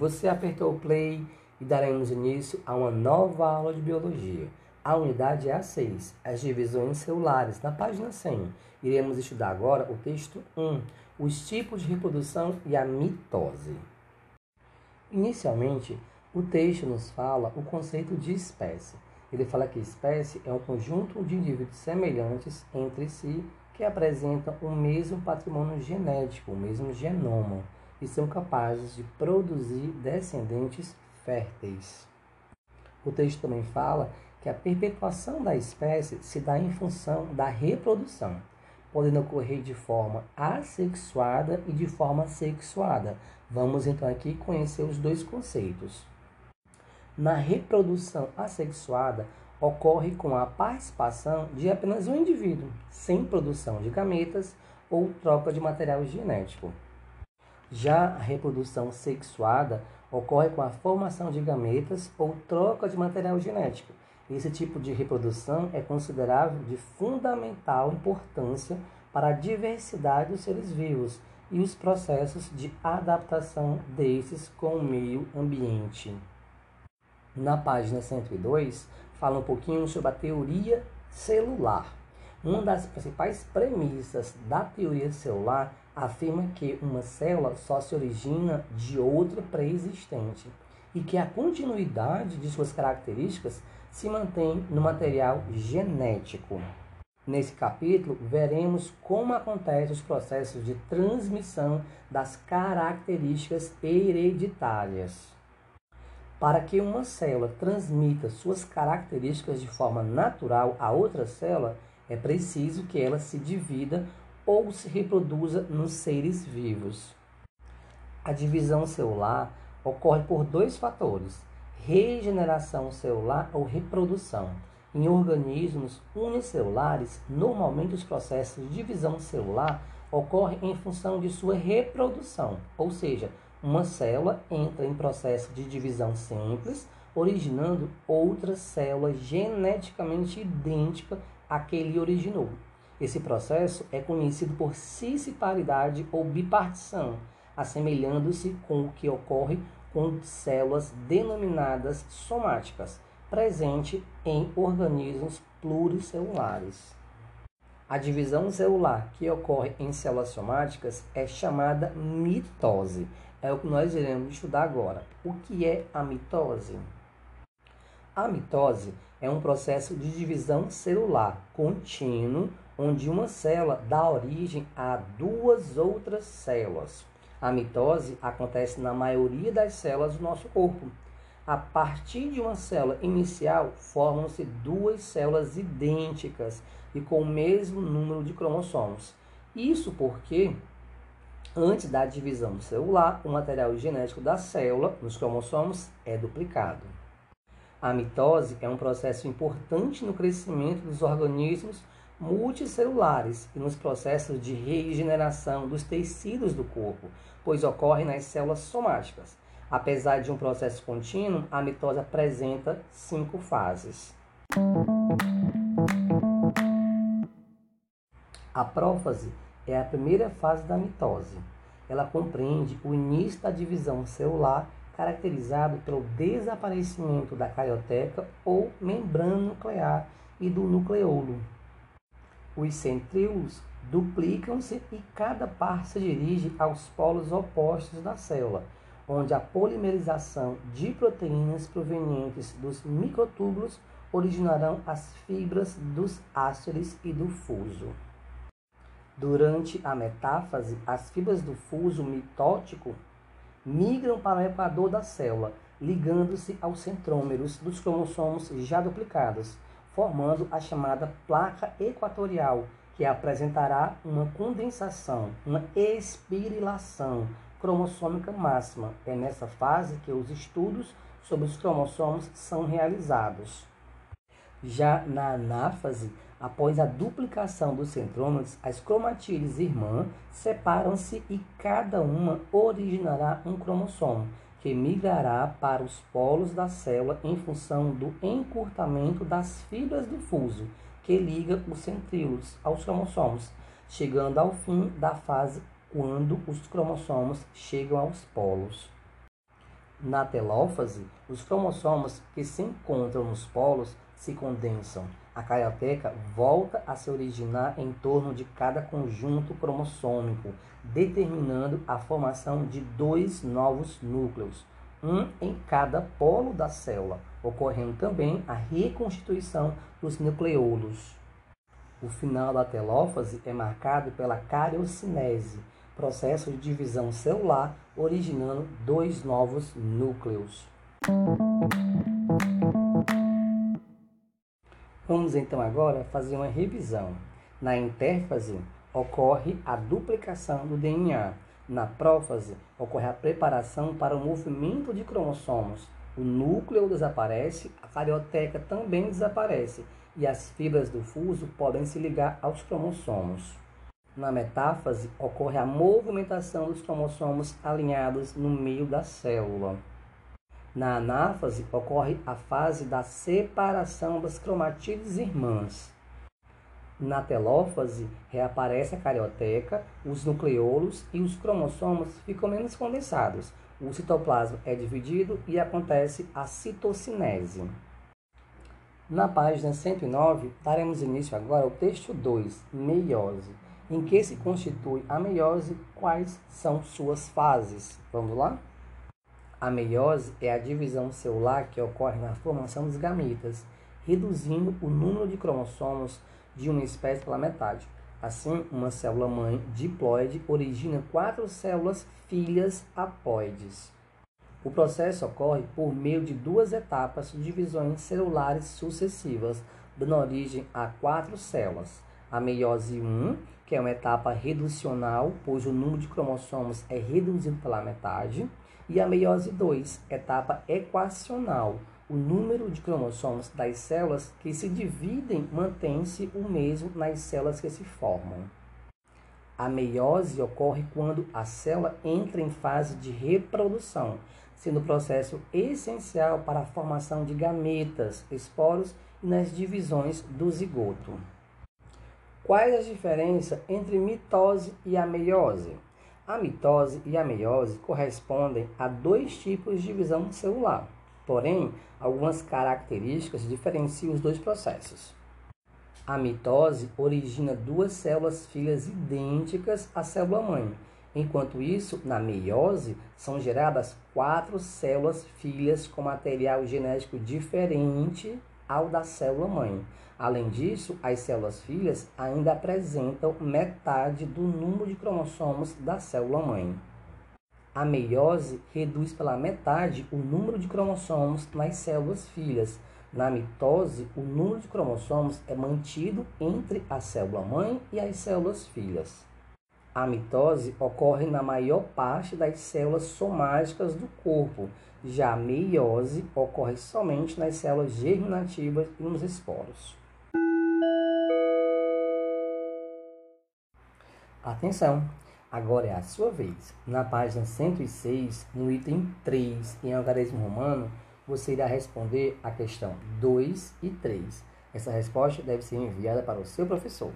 Você apertou o play e daremos início a uma nova aula de biologia. A unidade é a 6, as divisões celulares, na página 100. Iremos estudar agora o texto 1, os tipos de reprodução e a mitose. Inicialmente, o texto nos fala o conceito de espécie. Ele fala que espécie é um conjunto de indivíduos semelhantes entre si que apresentam o mesmo patrimônio genético, o mesmo genoma e são capazes de produzir descendentes férteis. O texto também fala que a perpetuação da espécie se dá em função da reprodução, podendo ocorrer de forma assexuada e de forma sexuada. Vamos então aqui conhecer os dois conceitos. Na reprodução assexuada, ocorre com a participação de apenas um indivíduo, sem produção de gametas ou troca de material genético. Já a reprodução sexuada ocorre com a formação de gametas ou troca de material genético. Esse tipo de reprodução é considerável de fundamental importância para a diversidade dos seres vivos e os processos de adaptação desses com o meio ambiente. Na página 102, fala um pouquinho sobre a teoria celular. Uma das principais premissas da teoria celular afirma que uma célula só se origina de outra pré-existente e que a continuidade de suas características se mantém no material genético. Nesse capítulo, veremos como acontecem os processos de transmissão das características hereditárias. Para que uma célula transmita suas características de forma natural a outra célula, é preciso que ela se divida ou se reproduza nos seres vivos. A divisão celular ocorre por dois fatores: regeneração celular ou reprodução. Em organismos unicelulares, normalmente os processos de divisão celular ocorrem em função de sua reprodução, ou seja, uma célula entra em processo de divisão simples, originando outra célula geneticamente idêntica à que ele originou. Esse processo é conhecido por cisparidade ou bipartição, assemelhando-se com o que ocorre com células denominadas somáticas, presente em organismos pluricelulares. A divisão celular que ocorre em células somáticas é chamada mitose. É o que nós iremos estudar agora. O que é a mitose? A mitose é um processo de divisão celular contínuo onde uma célula dá origem a duas outras células. A mitose acontece na maioria das células do nosso corpo. A partir de uma célula inicial, formam-se duas células idênticas e com o mesmo número de cromossomos. Isso porque, antes da divisão celular, o material genético da célula, nos cromossomos, é duplicado. A mitose é um processo importante no crescimento dos organismos multicelulares e nos processos de regeneração dos tecidos do corpo, pois ocorre nas células somáticas. Apesar de um processo contínuo, a mitose apresenta cinco fases. A prófase é a primeira fase da mitose. Ela compreende o início da divisão celular, caracterizado pelo desaparecimento da carioteca ou membrana nuclear e do nucleolo. Os centríolos duplicam-se e cada par se dirige aos polos opostos da célula, onde a polimerização de proteínas provenientes dos microtúbulos originarão as fibras dos ásteres e do fuso. Durante a metáfase, as fibras do fuso mitótico migram para o equador da célula, ligando-se aos centrômeros dos cromossomos já duplicados formando a chamada placa equatorial, que apresentará uma condensação, uma espirilação cromossômica máxima. É nessa fase que os estudos sobre os cromossomos são realizados. Já na anáfase, após a duplicação dos centrômeros, as cromatídeas irmãs separam-se e cada uma originará um cromossomo que migrará para os polos da célula em função do encurtamento das fibras do fuso que liga os centríolos aos cromossomos, chegando ao fim da fase quando os cromossomos chegam aos polos. Na telófase, os cromossomos que se encontram nos polos se condensam. A carioteca volta a se originar em torno de cada conjunto cromossômico, determinando a formação de dois novos núcleos, um em cada polo da célula, ocorrendo também a reconstituição dos nucleolos. O final da telófase é marcado pela cariocinese, processo de divisão celular originando dois novos núcleos. Vamos então agora fazer uma revisão. Na intérfase ocorre a duplicação do DNA. Na prófase ocorre a preparação para o movimento de cromossomos. O núcleo desaparece, a carioteca também desaparece e as fibras do fuso podem se ligar aos cromossomos. Na metáfase, ocorre a movimentação dos cromossomos alinhados no meio da célula. Na anáfase, ocorre a fase da separação das cromatídeos irmãs. Na telófase, reaparece a carioteca, os nucleolos e os cromossomos ficam menos condensados. O citoplasma é dividido e acontece a citocinese. Na página 109, daremos início agora ao texto 2, meiose. Em que se constitui a meiose? Quais são suas fases? Vamos lá? A meiose é a divisão celular que ocorre na formação dos gametas, reduzindo o número de cromossomos de uma espécie pela metade. Assim, uma célula mãe diploide origina quatro células filhas apoides. O processo ocorre por meio de duas etapas de divisões celulares sucessivas, dando origem a quatro células. A meiose 1, que é uma etapa reducional, pois o número de cromossomos é reduzido pela metade, e a meiose 2, etapa equacional. O número de cromossomos das células que se dividem mantém-se o mesmo nas células que se formam. A meiose ocorre quando a célula entra em fase de reprodução, sendo o processo essencial para a formação de gametas, esporos e nas divisões do zigoto. Quais as diferenças entre mitose e a meiose? A mitose e a meiose correspondem a dois tipos de divisão celular, porém, algumas características diferenciam os dois processos. A mitose origina duas células filhas idênticas à célula mãe, Enquanto isso, na meiose, são geradas quatro células filhas com material genético diferente ao da célula mãe. Além disso, as células filhas ainda apresentam metade do número de cromossomos da célula mãe. A meiose reduz pela metade o número de cromossomos nas células filhas. Na mitose, o número de cromossomos é mantido entre a célula mãe e as células filhas. A mitose ocorre na maior parte das células somáticas do corpo, já a meiose ocorre somente nas células germinativas e nos esporos. Atenção! Agora é a sua vez. Na página 106, no item 3, em algarismo romano, você irá responder a questão 2 e 3. Essa resposta deve ser enviada para o seu professor.